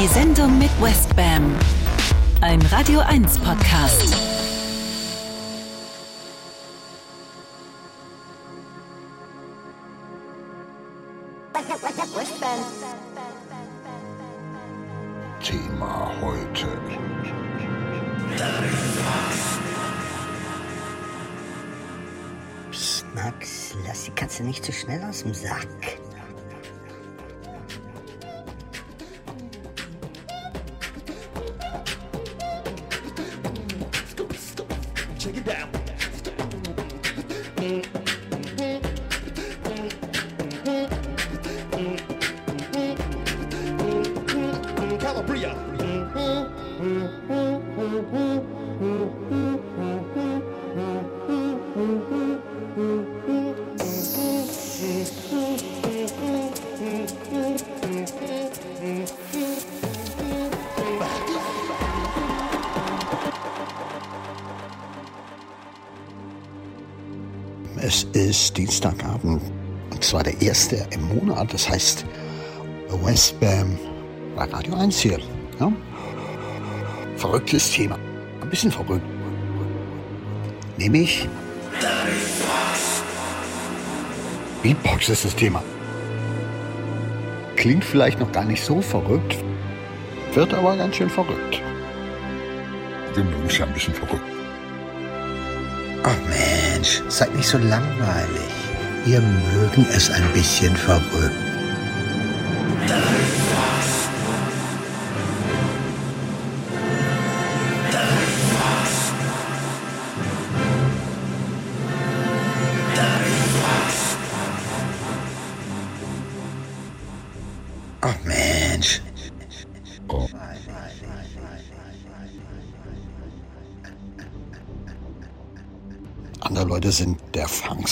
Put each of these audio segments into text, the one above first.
Die Sendung mit Westbam. Ein Radio 1 Podcast. Dienstagabend und zwar der erste im Monat. Das heißt Westbam bei Radio 1 hier. Ja? Verrücktes Thema. Ein bisschen verrückt. Nämlich Beatbox ist das Thema. Klingt vielleicht noch gar nicht so verrückt, wird aber ganz schön verrückt. Wir mögen es ja ein bisschen verrückt. Ach Mensch, seid nicht so langweilig. Wir mögen es ein bisschen verrückt.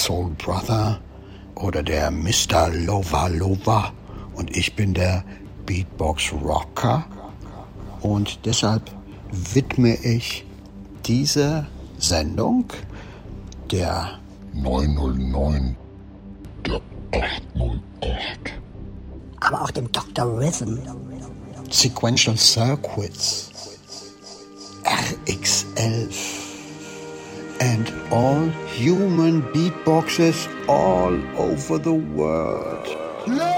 Soul Brother oder der Mr. Lova Lova und ich bin der Beatbox Rocker und deshalb widme ich diese Sendung der 909 der 808 Aber auch dem Dr. Rhythm. Sequential Circuits RX11 and all human beatboxes all over the world. Let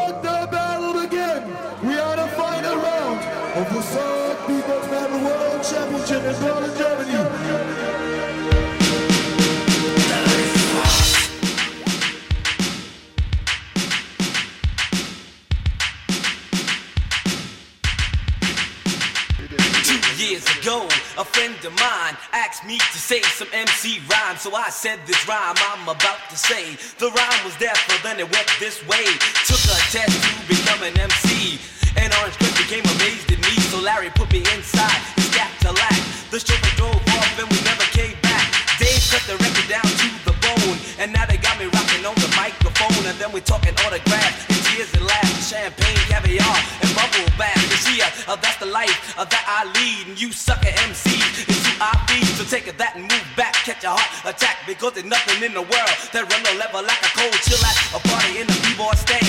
to say some MC rhyme. So I said this rhyme I'm about to say. The rhyme was deafer, then it went this way. Took a test to become an MC. And Orange Cliff became amazed at me. So Larry put me inside his gap to lack. The chauffeur drove off and we never came back. Dave cut the record down to the bone. And now they got me rocking on the microphone. And then we talking autographs and tears and laughs. Champagne, caviar, and bubble bath. You see, uh, that's the life uh, that I lead. And you sucker MCs is who I take that and move back. Catch a heart attack. Because there's nothing in the world that run the level like a cold chill at a party in the b-boy stand.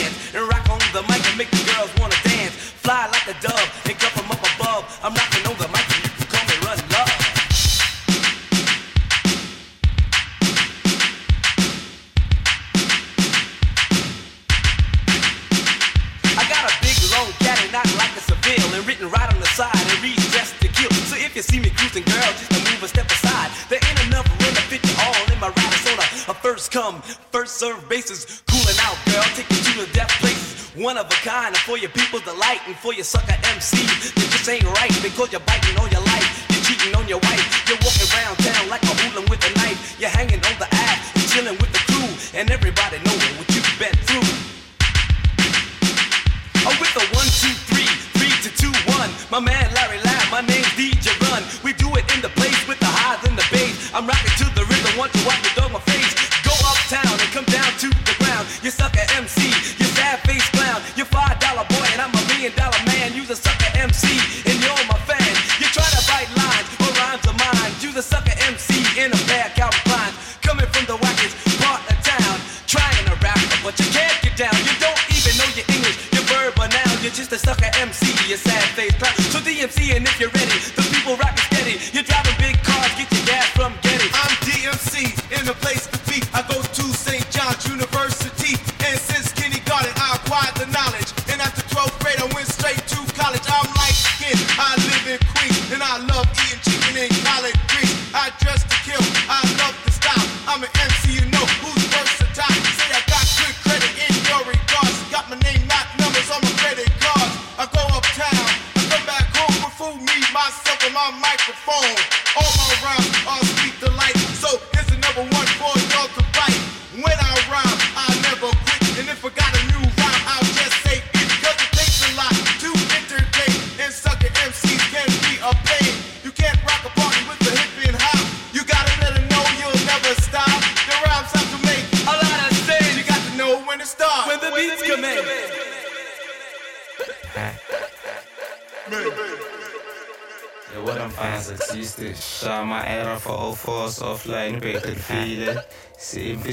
For your people's delight, and for your sucker MC, that just ain't right because you're biting on your life,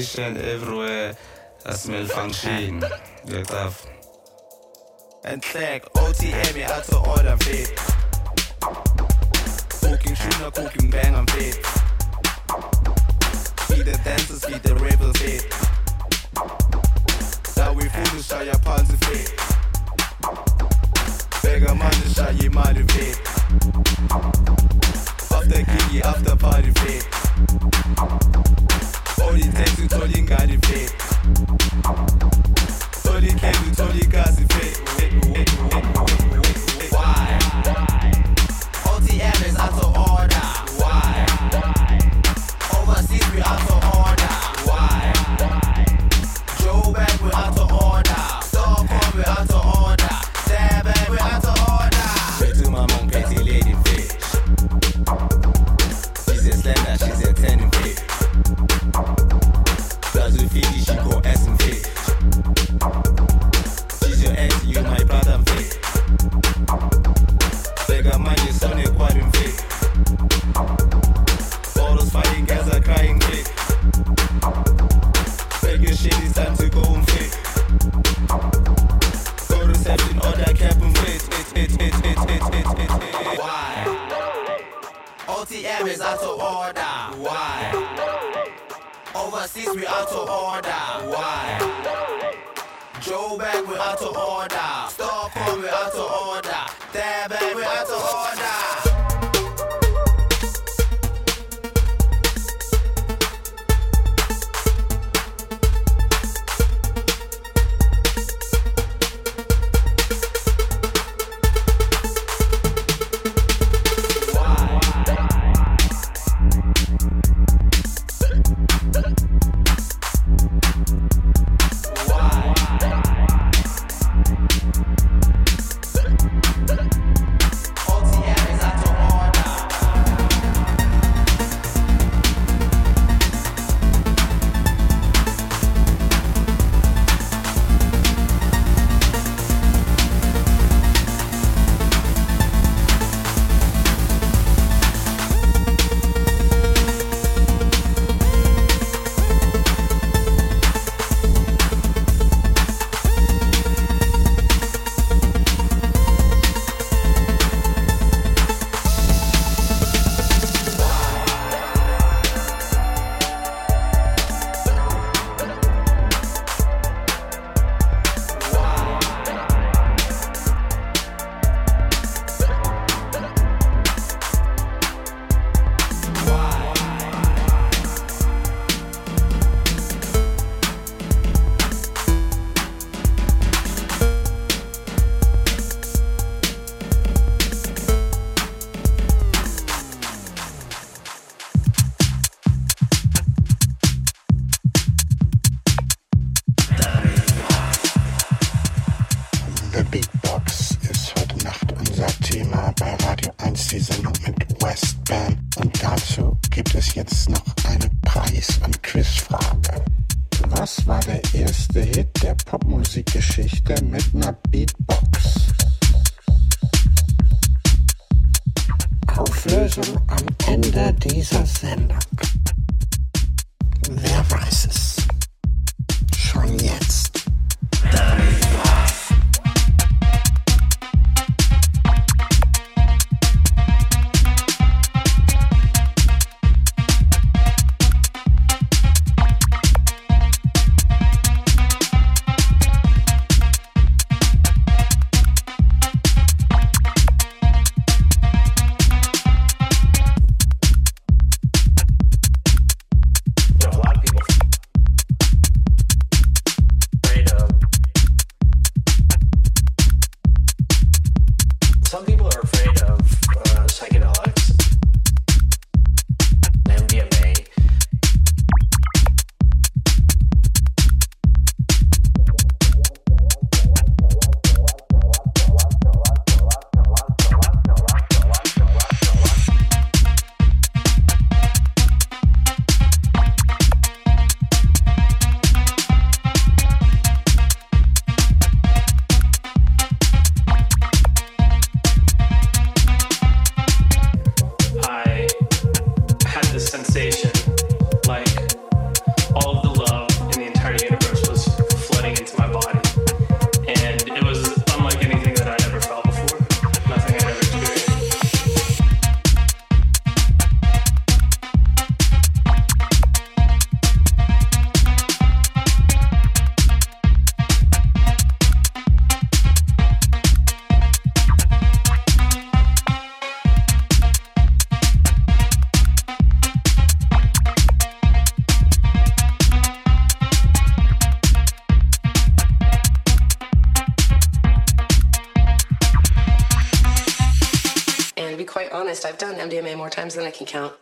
efficient everywhere. I smell You're tough. And thank OTM, you had to order vape. Cooking shooter, cooking bang and fit. Feed the dancers, feed the rebels fit. Now we foolish, shy your pants and fit. vape. man to shy your money fit. After giggy, after party fit. All it takes uthola ingane ifake Uthola ikheli uthola igazi ifake Why? OTM is out of order Why? Overseas we out of order MDMA more times than I can count.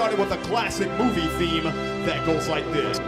started with a classic movie theme that goes like this.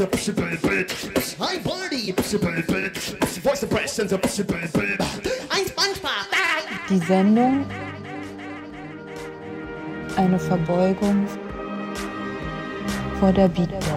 impressions of psh bl bl. Hi Baldi. Psh bl bl. Voice impressions of psh bl. Ein SpongeBob. Die Sendung. Eine Verbeugung vor der Beatbox.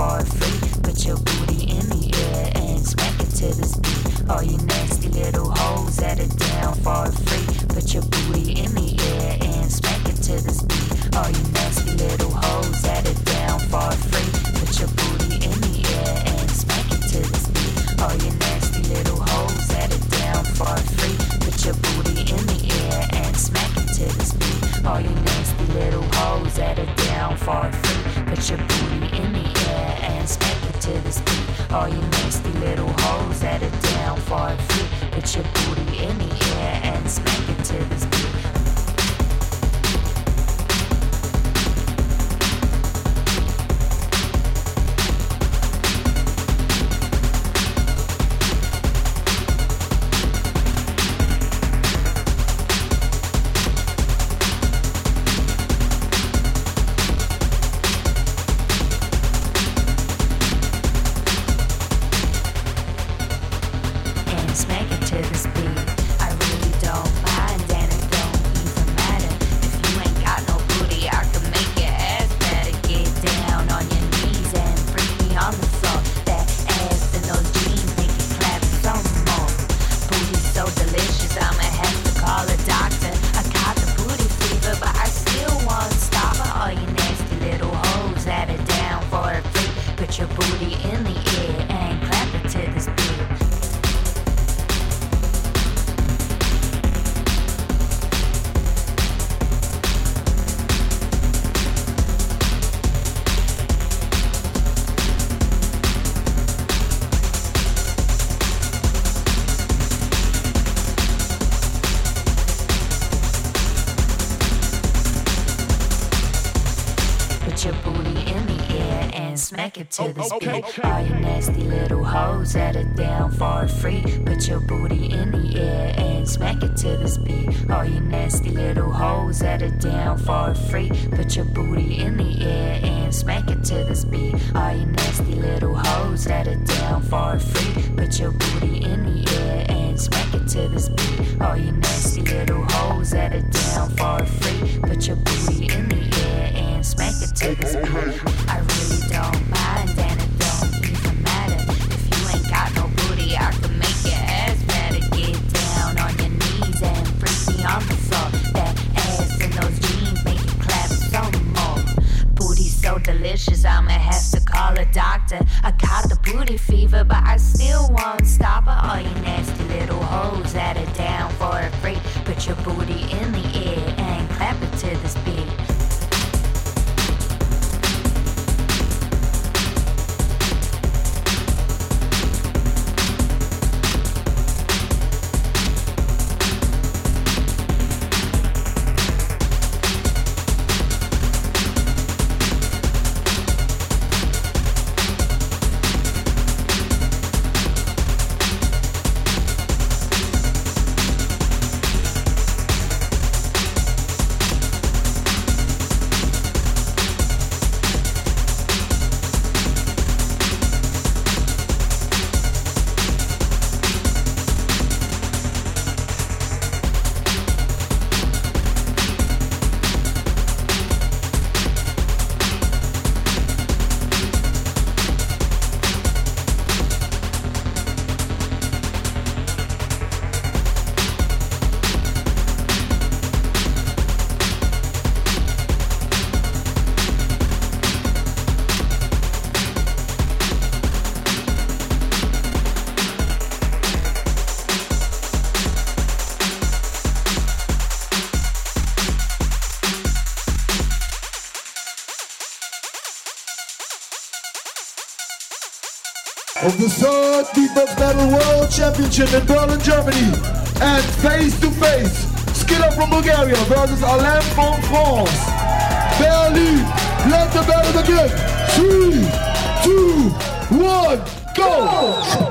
for free. Put your booty in the air and smack it to this beat. All you nasty little hoes at it down for free. Put your booty in the air and smack it to this beat. All you to this beat. All you nasty little hoes that are down for a feet. Put your booty in the air and scream. set it down for free. Put your booty in the air and smack it to this beat. All you nasty little hoes that it down. The third Beatbox Battle World Championship in Berlin, Germany. And face to face, Skiller from Bulgaria versus Alem from France. Berlin, let the battle begin. Three, two, one, go!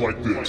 Like this.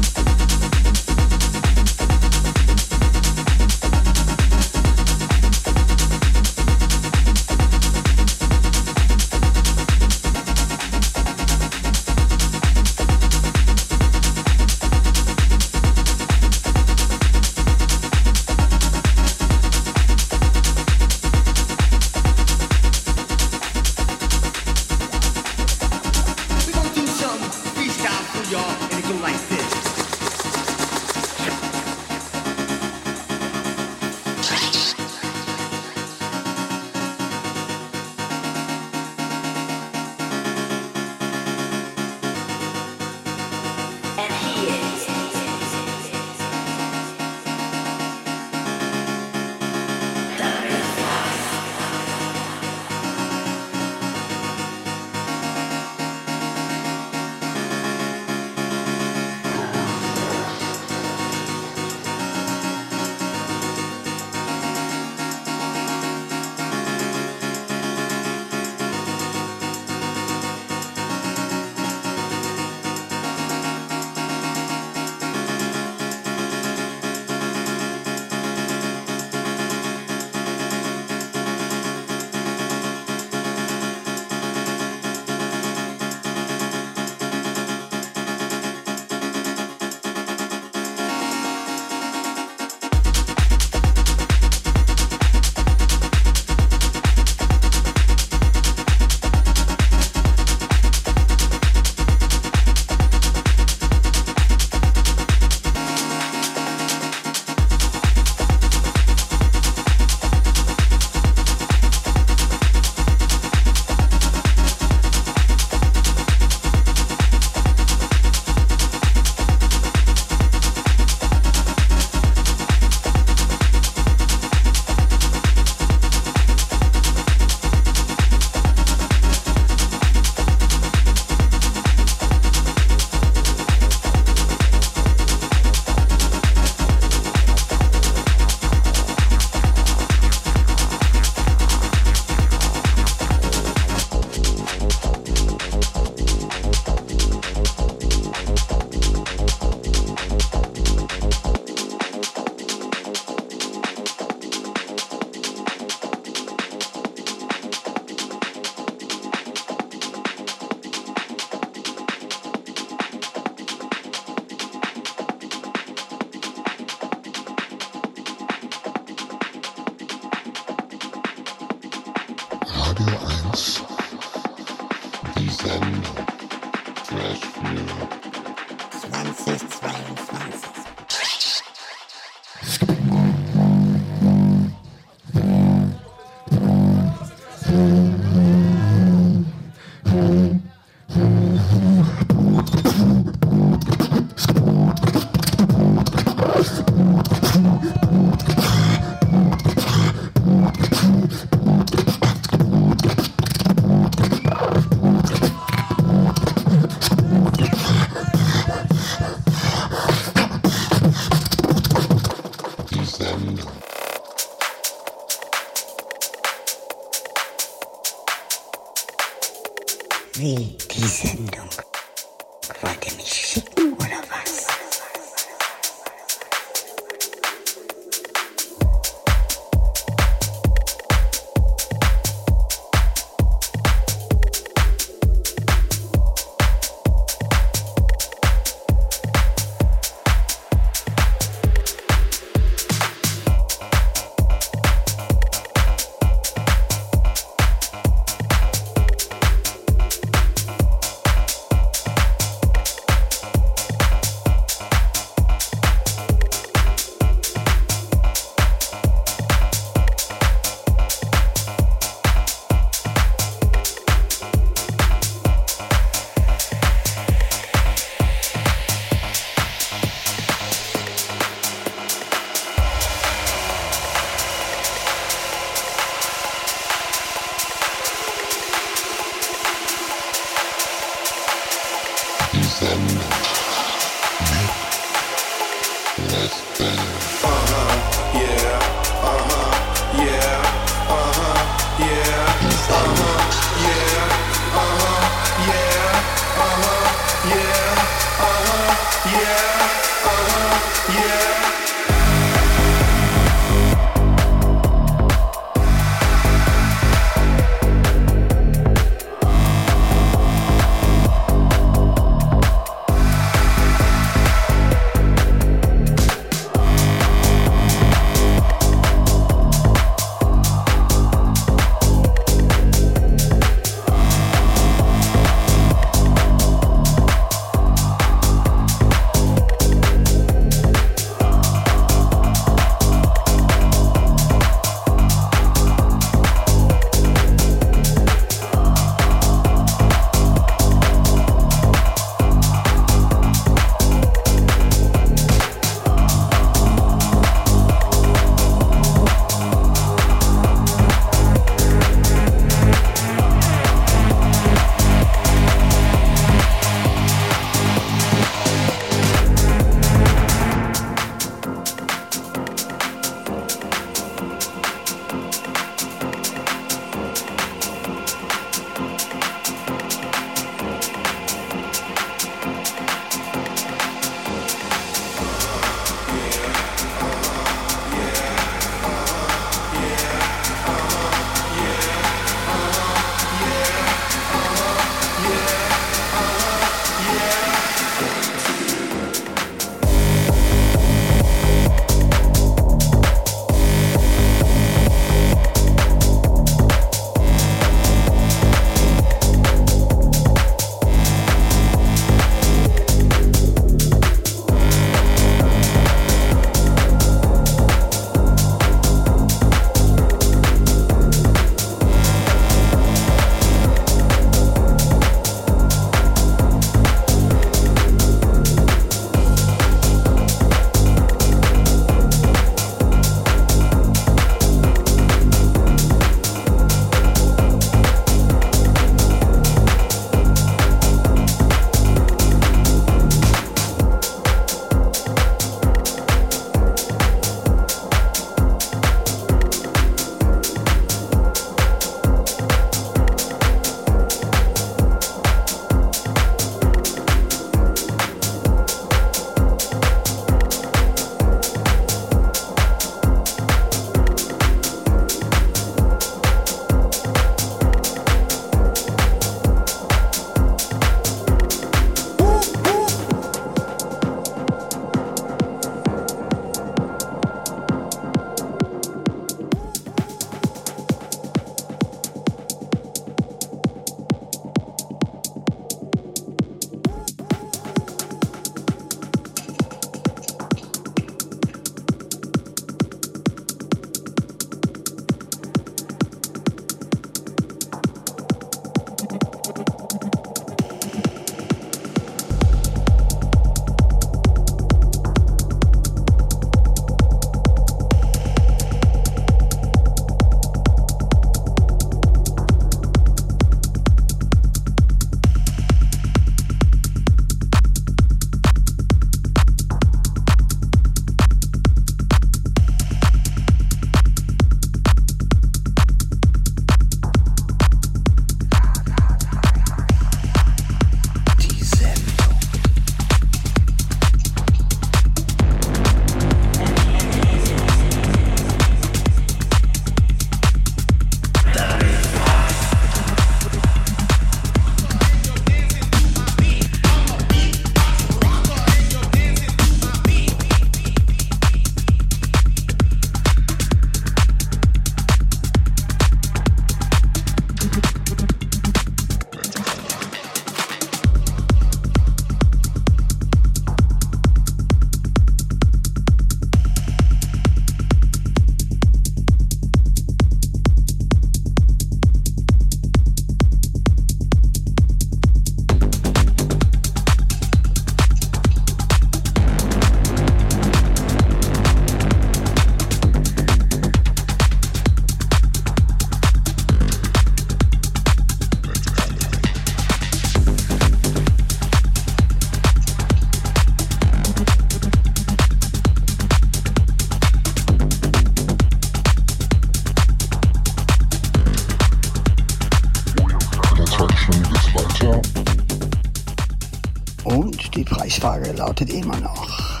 Die Preisfrage lautet immer noch.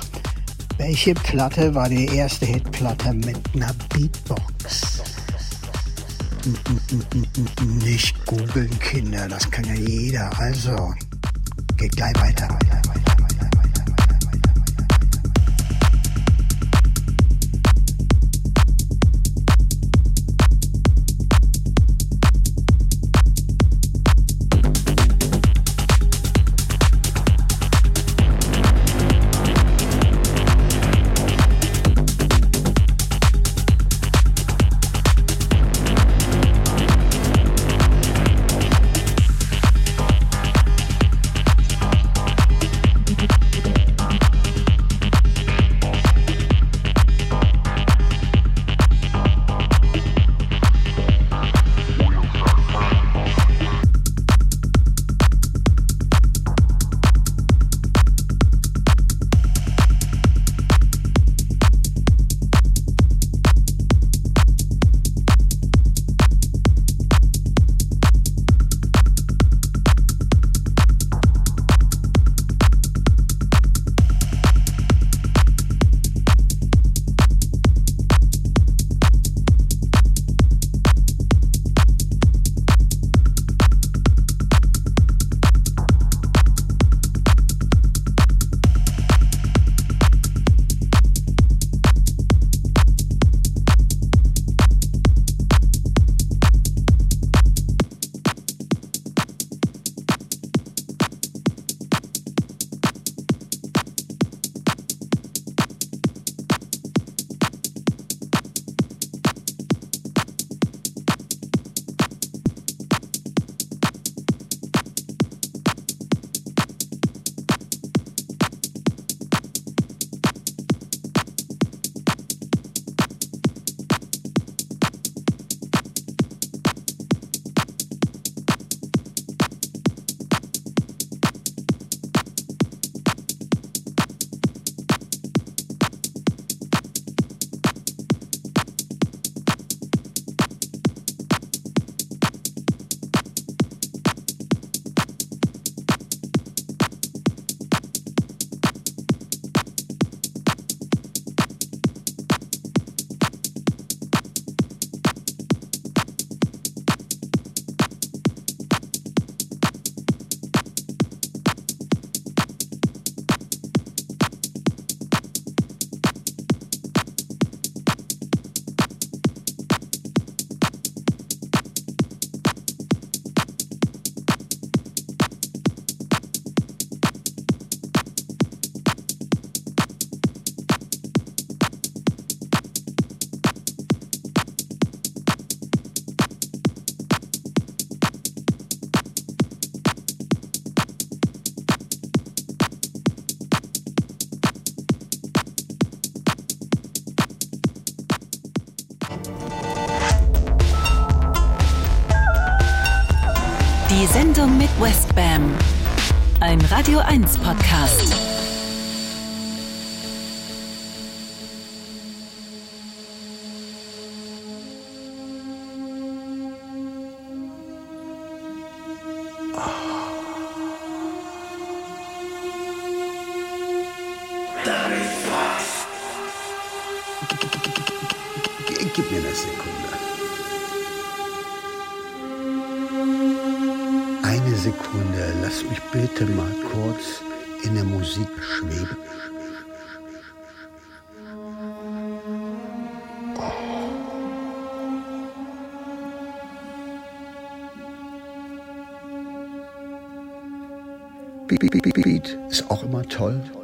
Welche Platte war die erste Hitplatte mit einer Beatbox? Nicht googeln, Kinder, das kann ja jeder. Also, geht gleich weiter. Die Sendung mit Westbam. Ein Radio 1 Podcast. Toll.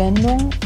Sendung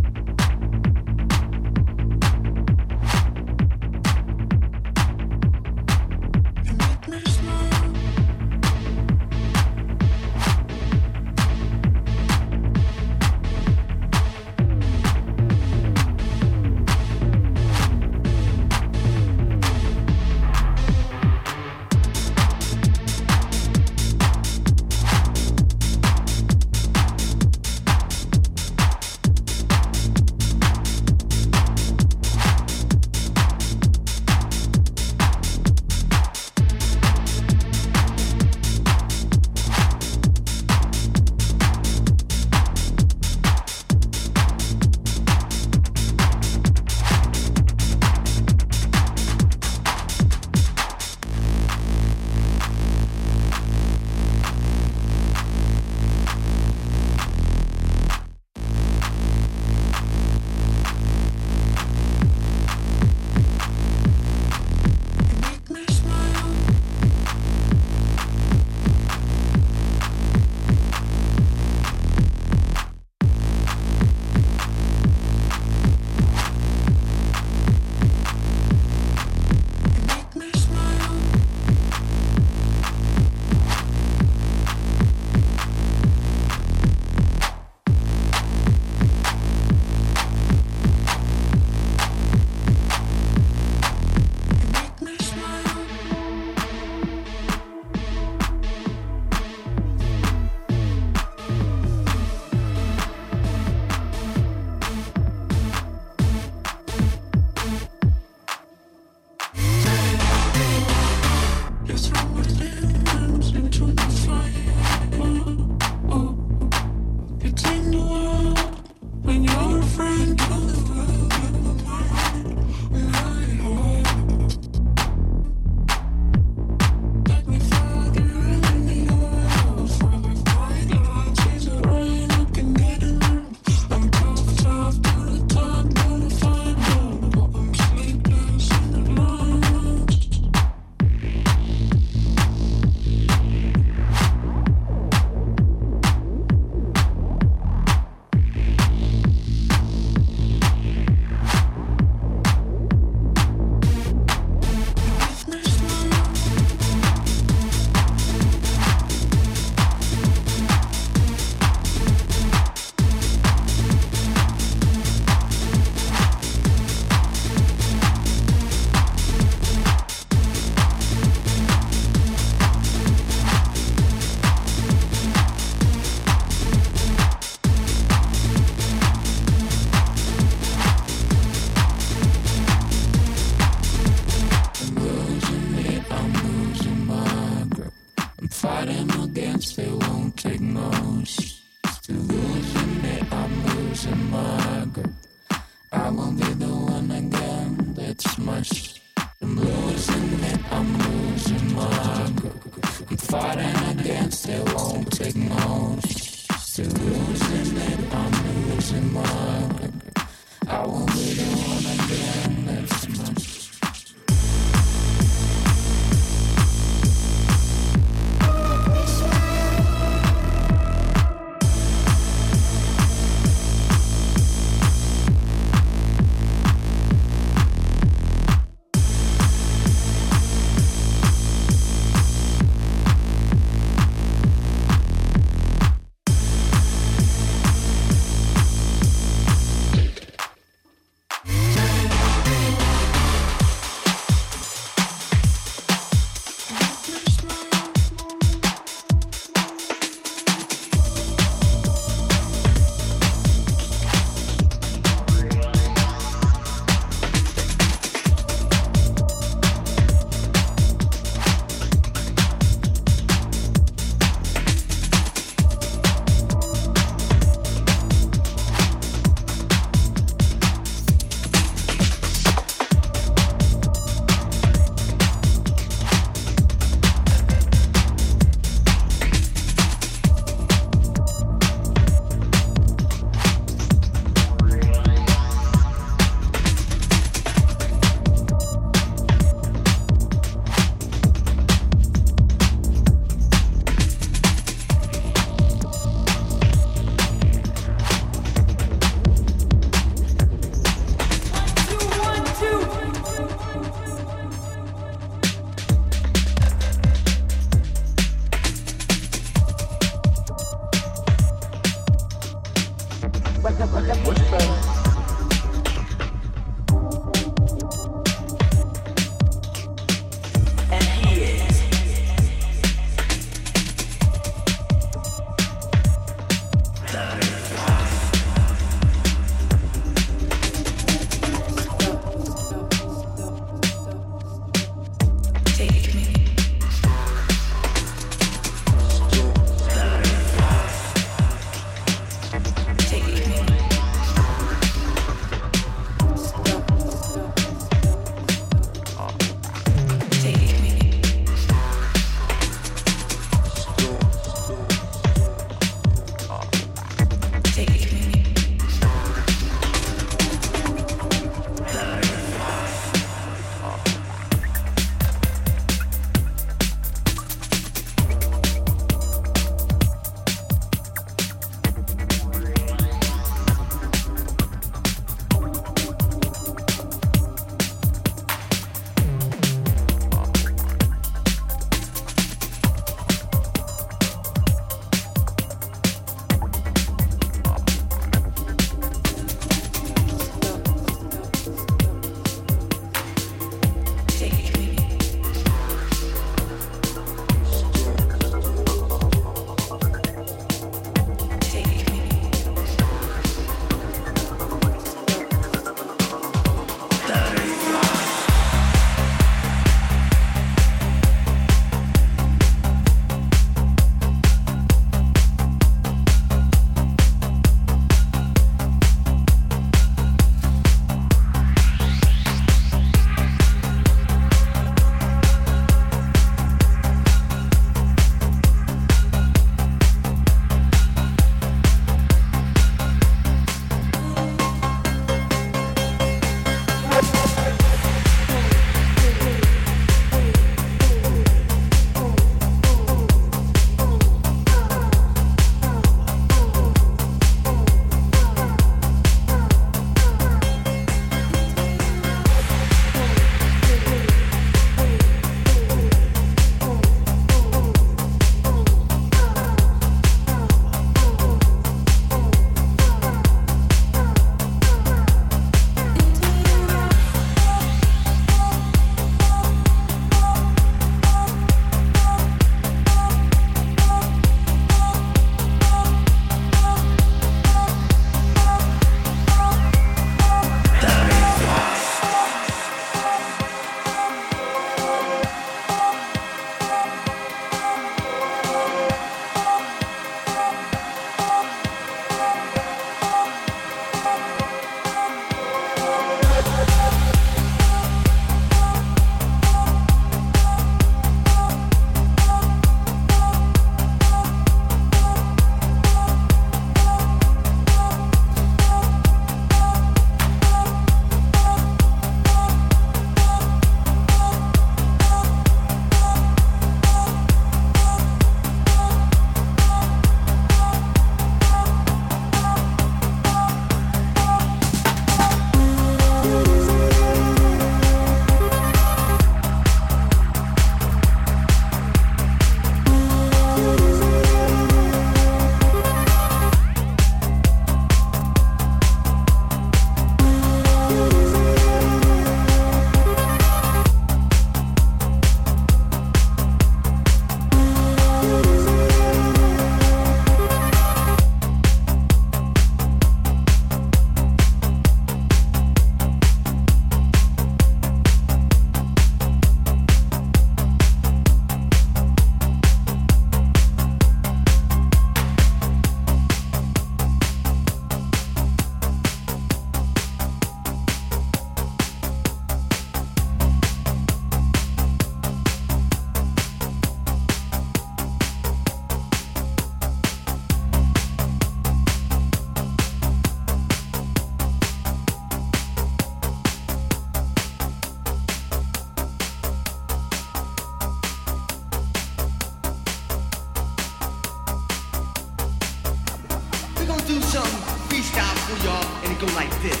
do some freestyle for y'all, and it go like this.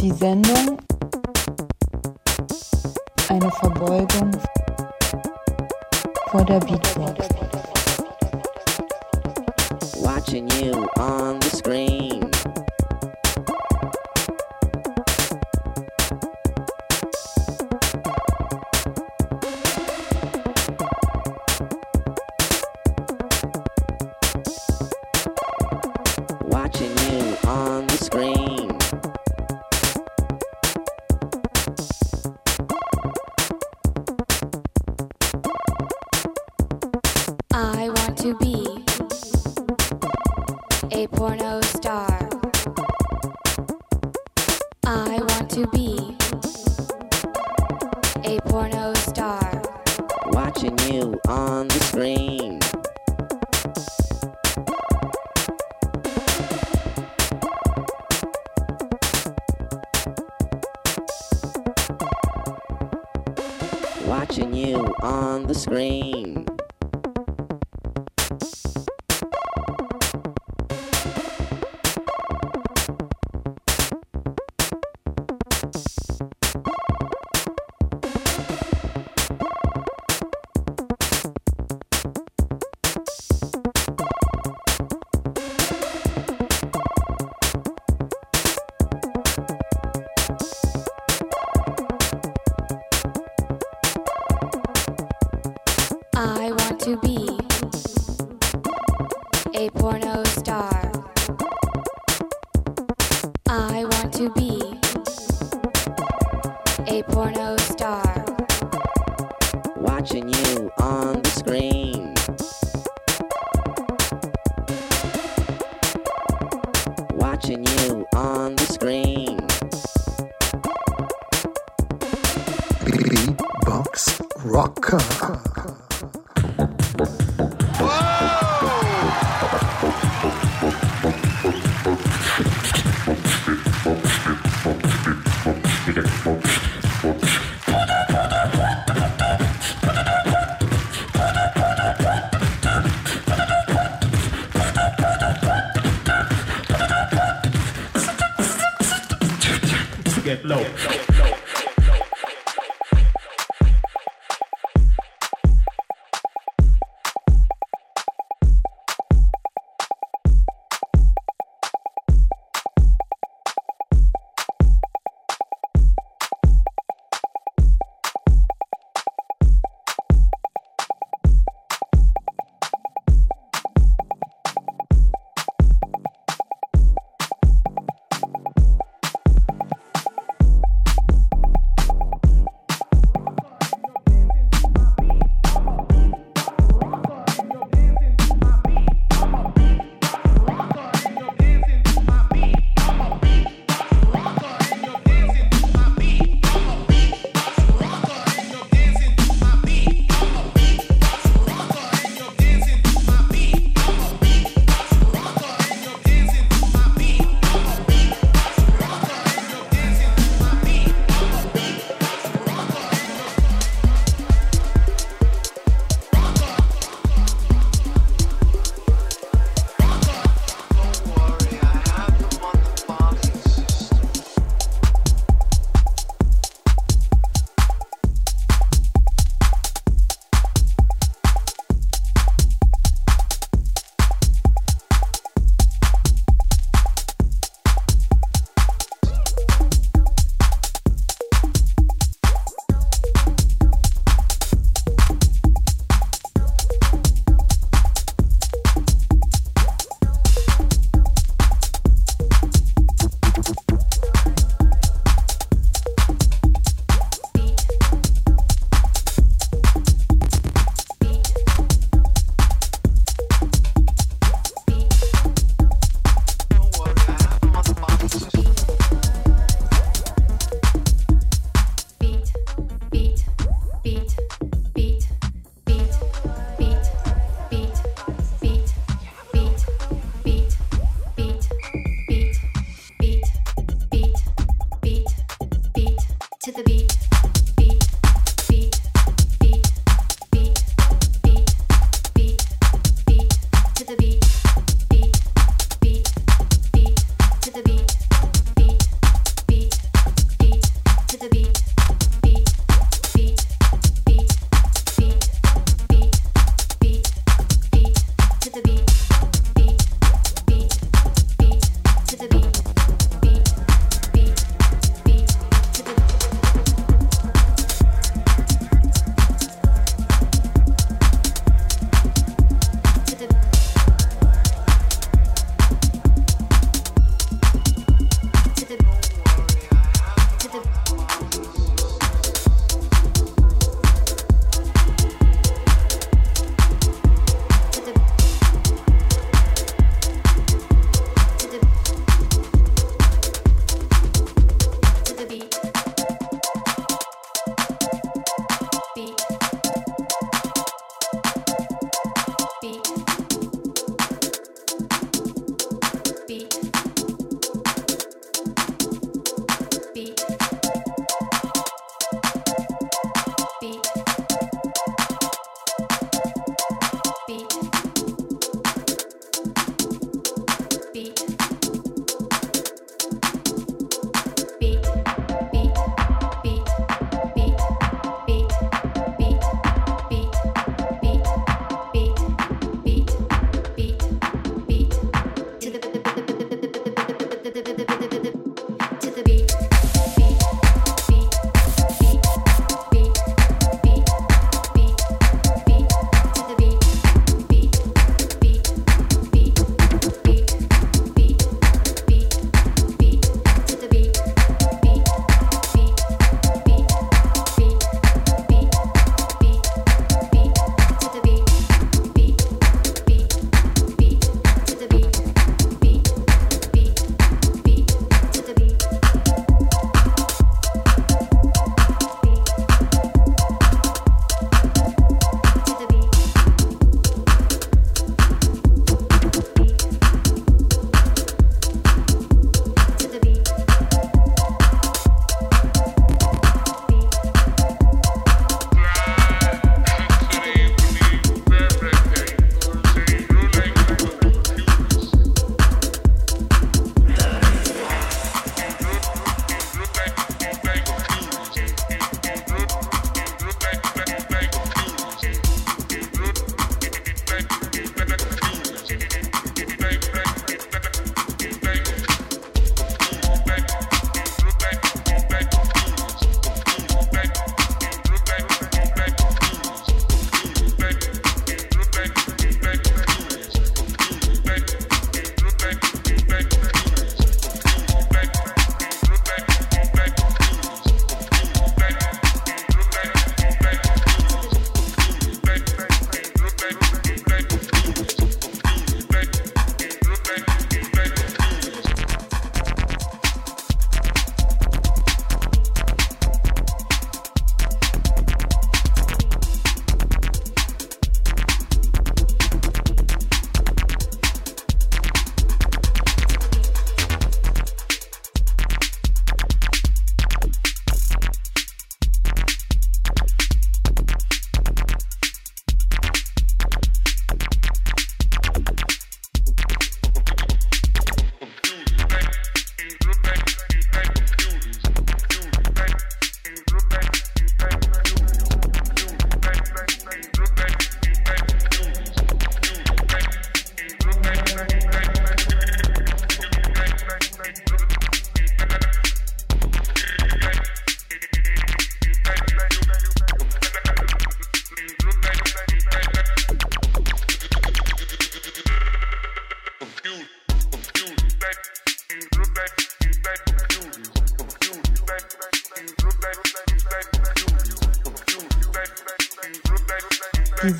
Die Sendung eine Verbeugung vor der Beatbox. Watching you on the screen.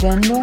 Die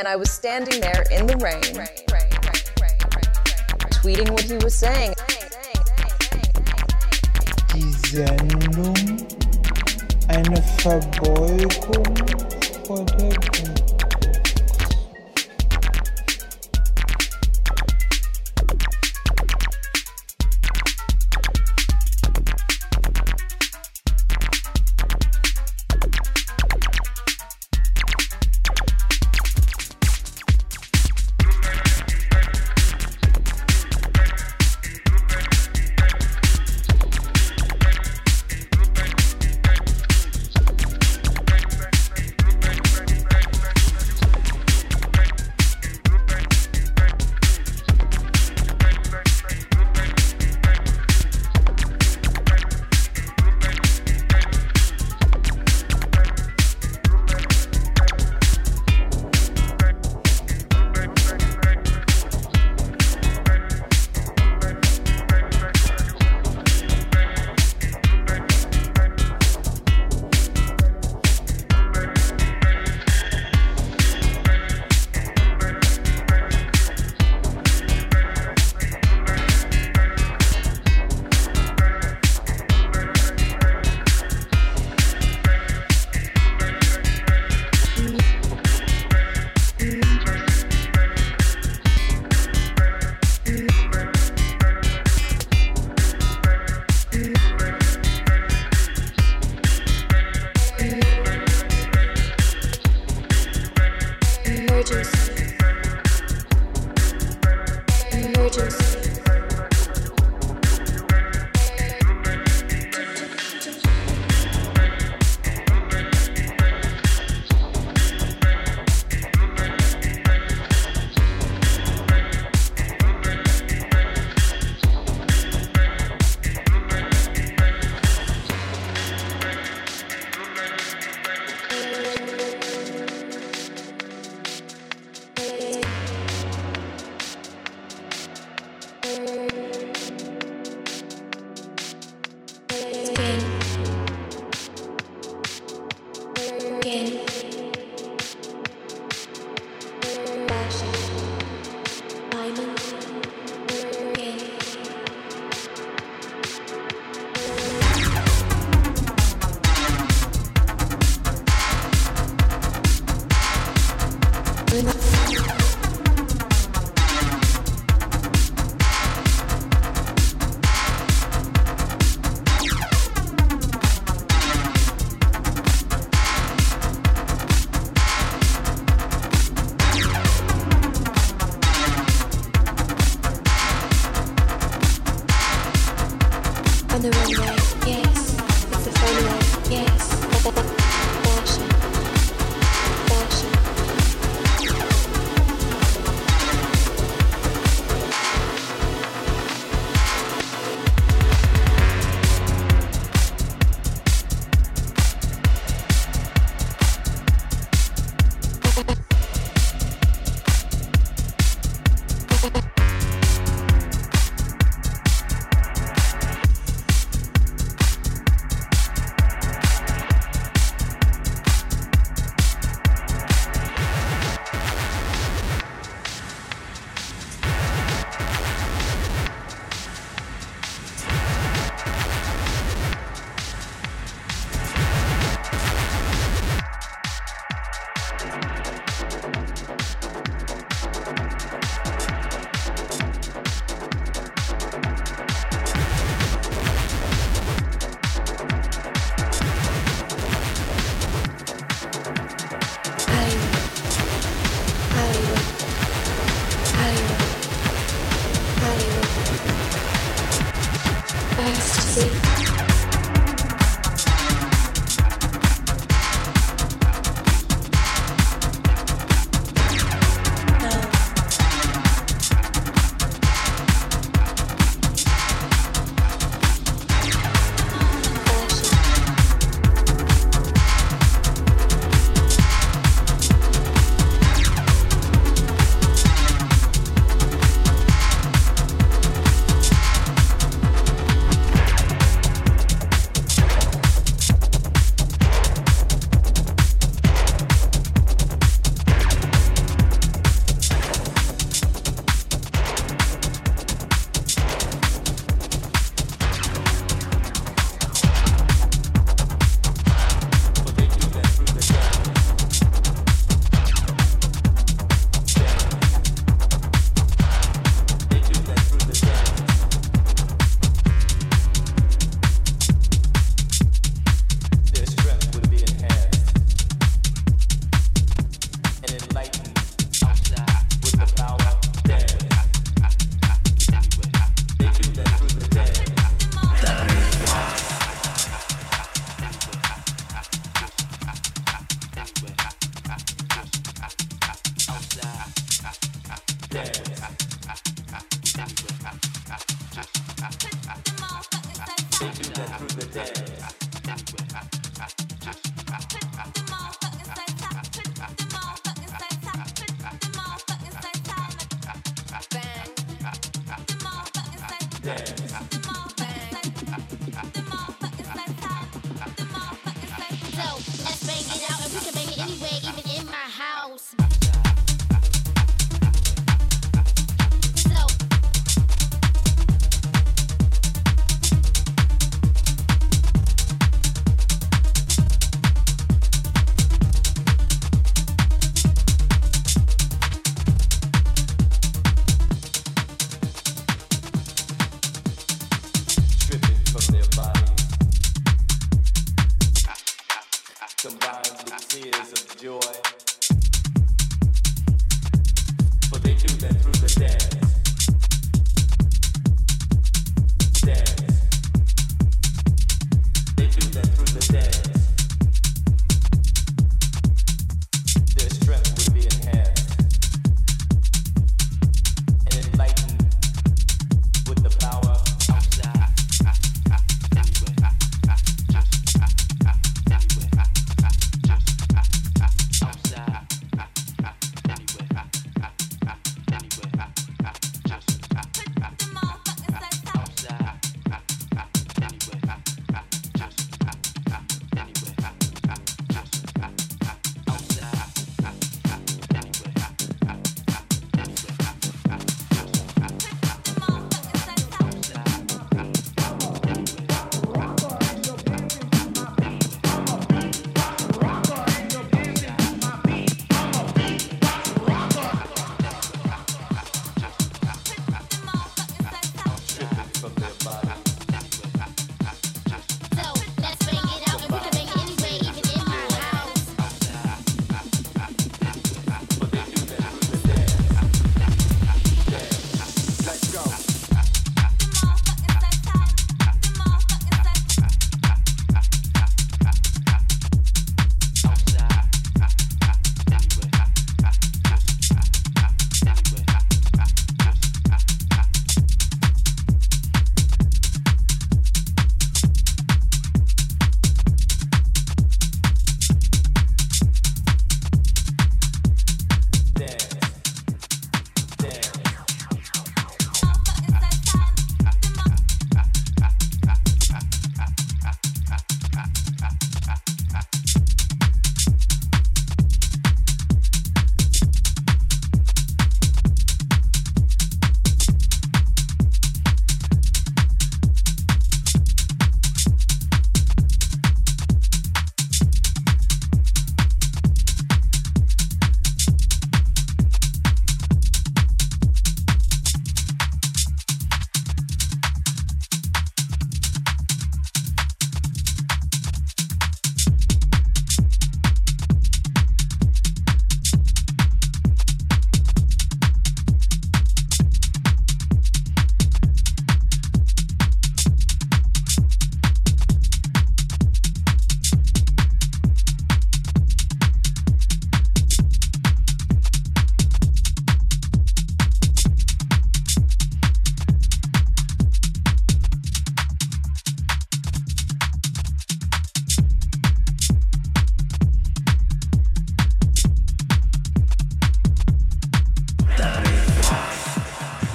and I was standing there in the rain, tweeting what he was saying. Die Sendung Eine Verbeugung vor der.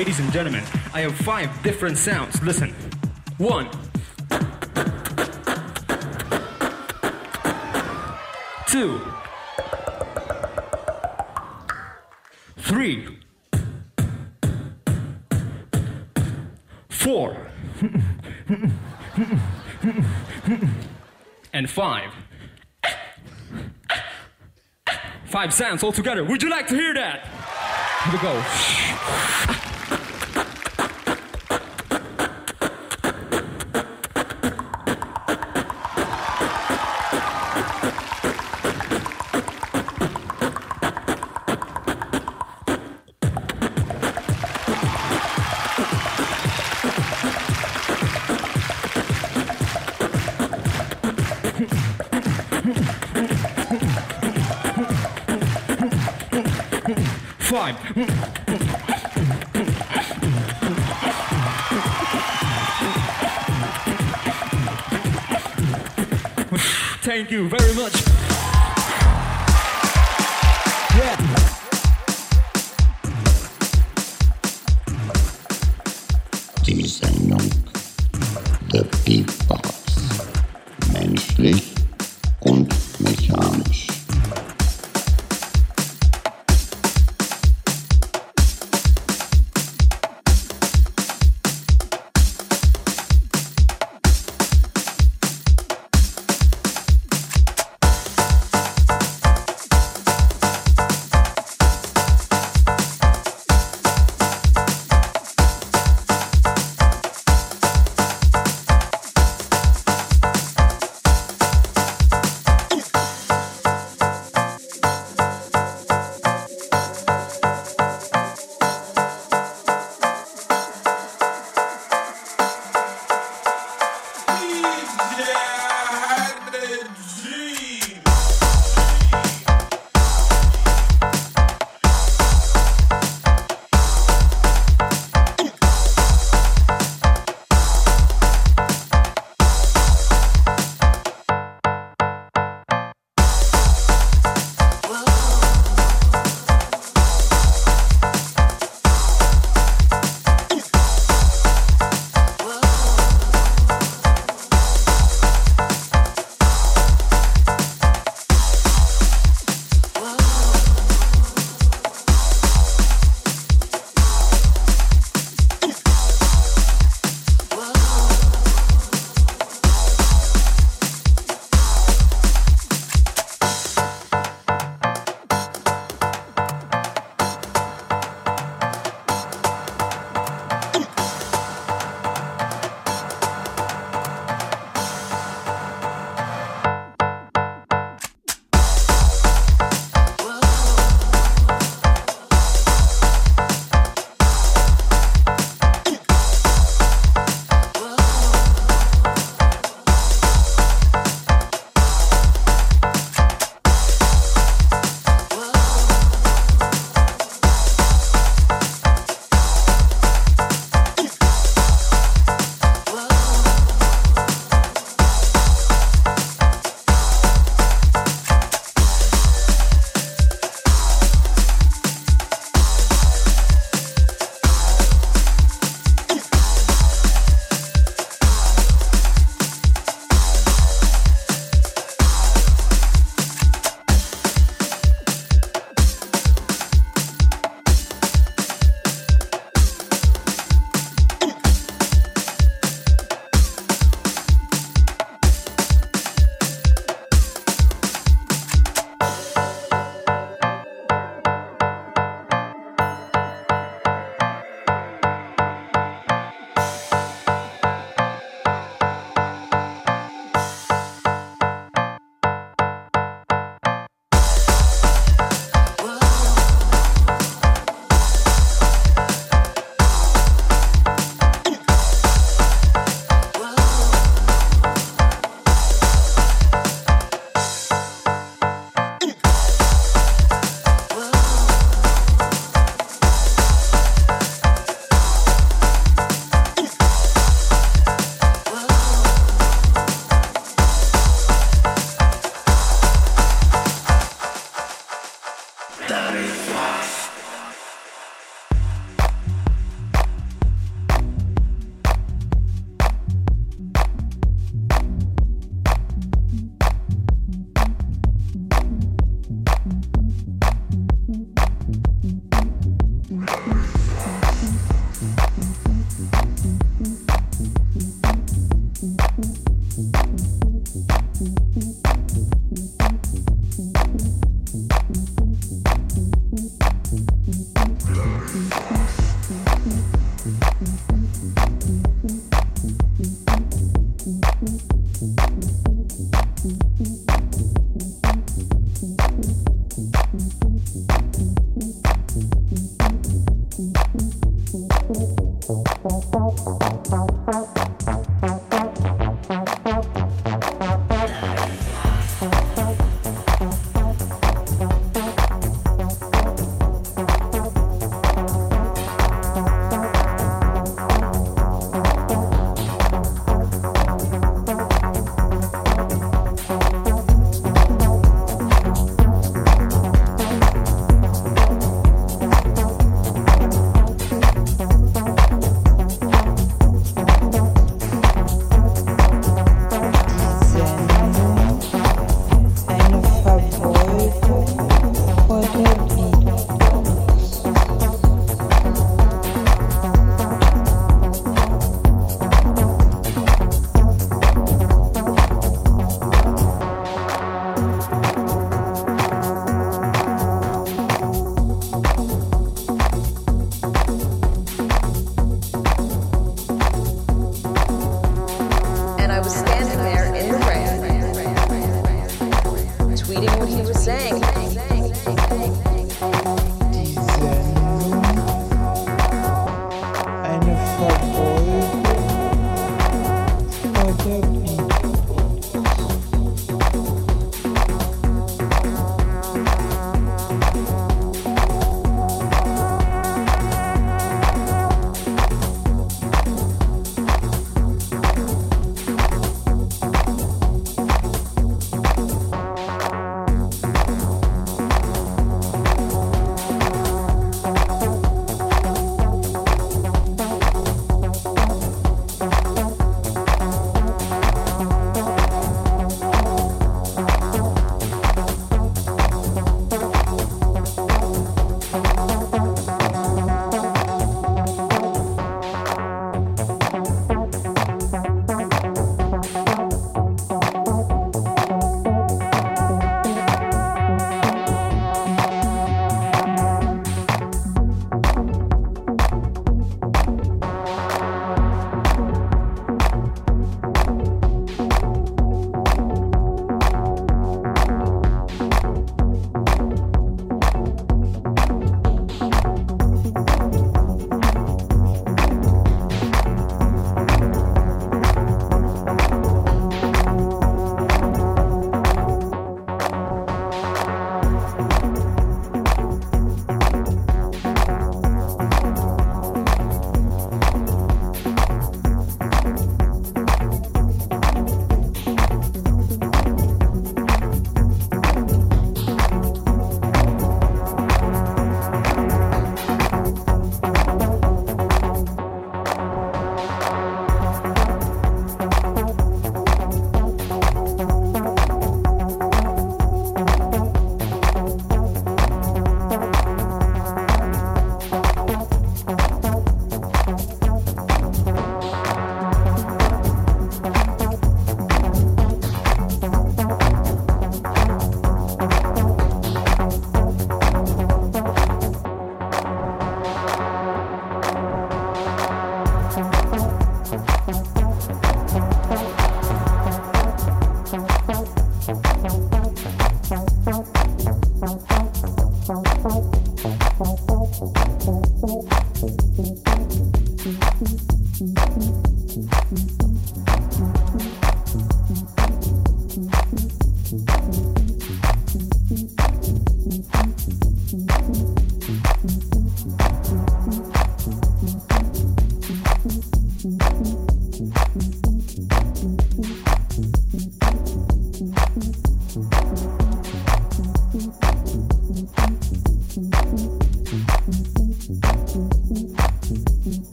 Ladies and gentlemen, I have five different sounds. Listen. One. Two. Three. Four. And five. Five sounds all together. Would you like to hear that? Here we go. Five. Thank you very much.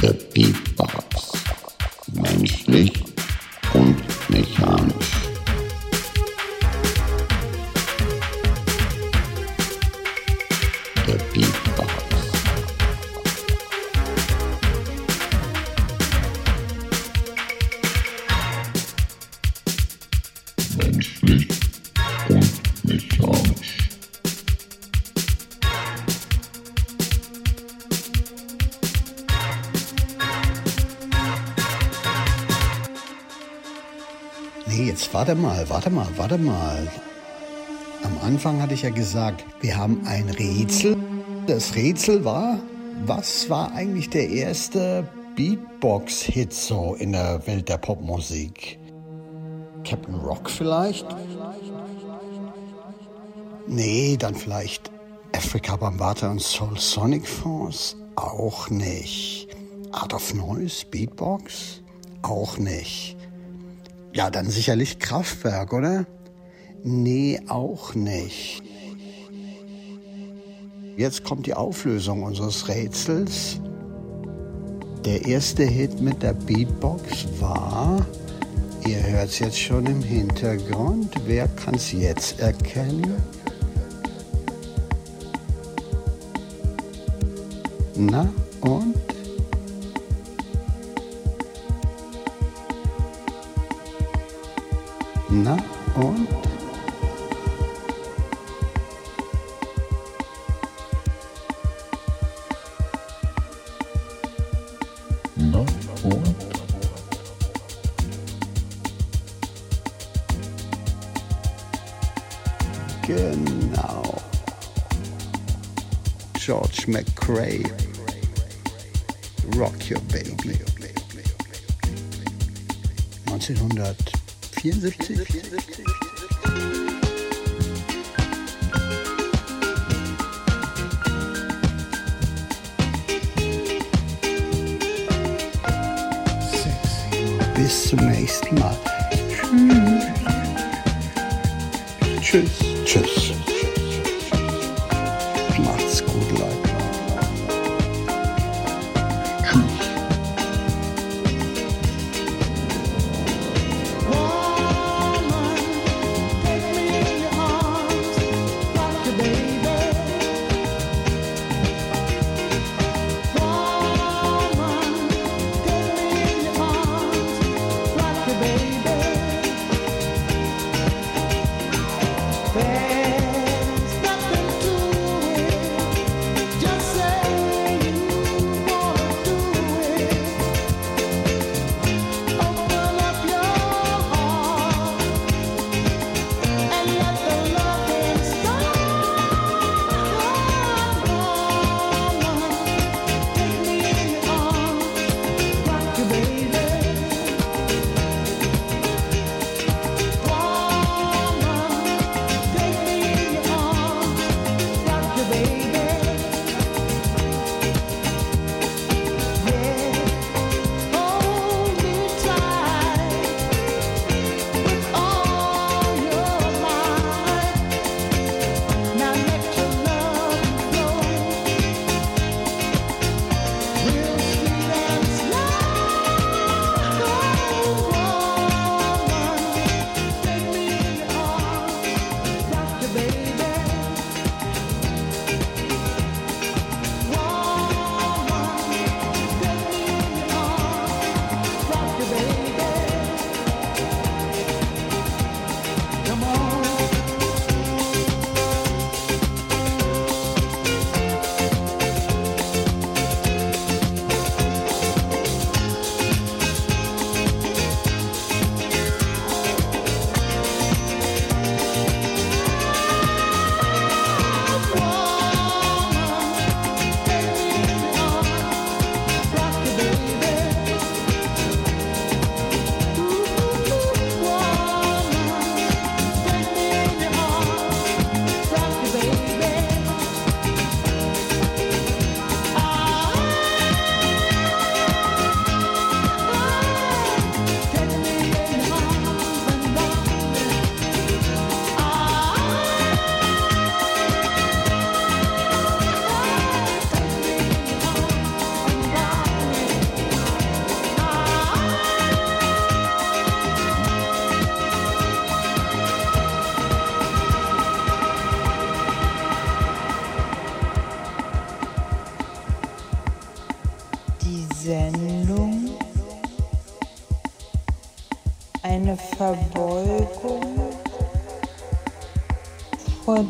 The warte mal, warte mal, warte mal. Am Anfang hatte ich ja gesagt, wir haben ein Rätsel. Das Rätsel war, was war eigentlich der erste Beatbox-Hit so in der Welt der Popmusik? Captain Rock vielleicht? Nee, dann vielleicht Africa Bambata und Soul Sonic Force? Auch nicht. Art of Noise, Beatbox? Auch nicht. Ja, dann sicherlich Kraftwerk, oder? Nee, auch nicht. Jetzt kommt die Auflösung unseres Rätsels. Der erste Hit mit der Beatbox war, ihr hört es jetzt schon im Hintergrund, wer kann es jetzt erkennen? Na und? Na und? Na und? Genau. George McCrae. Rock Your Baby. 1974? Bis zum nächsten Mal. Tschüss. Tschüss. Macht's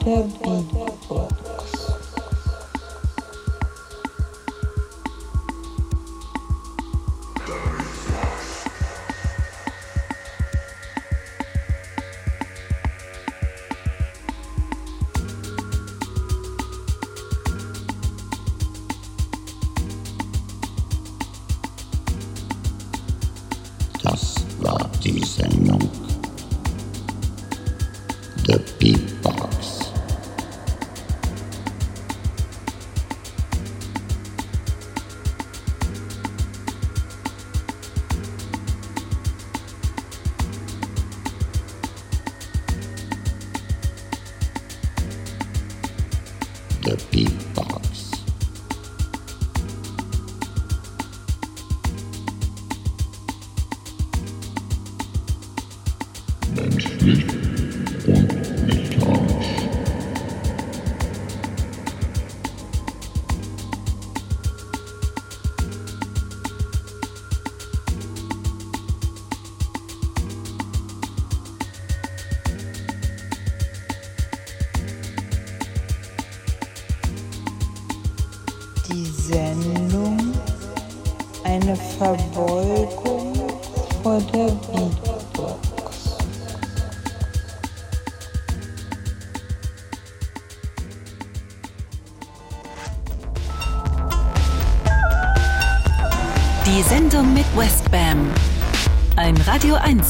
vor Die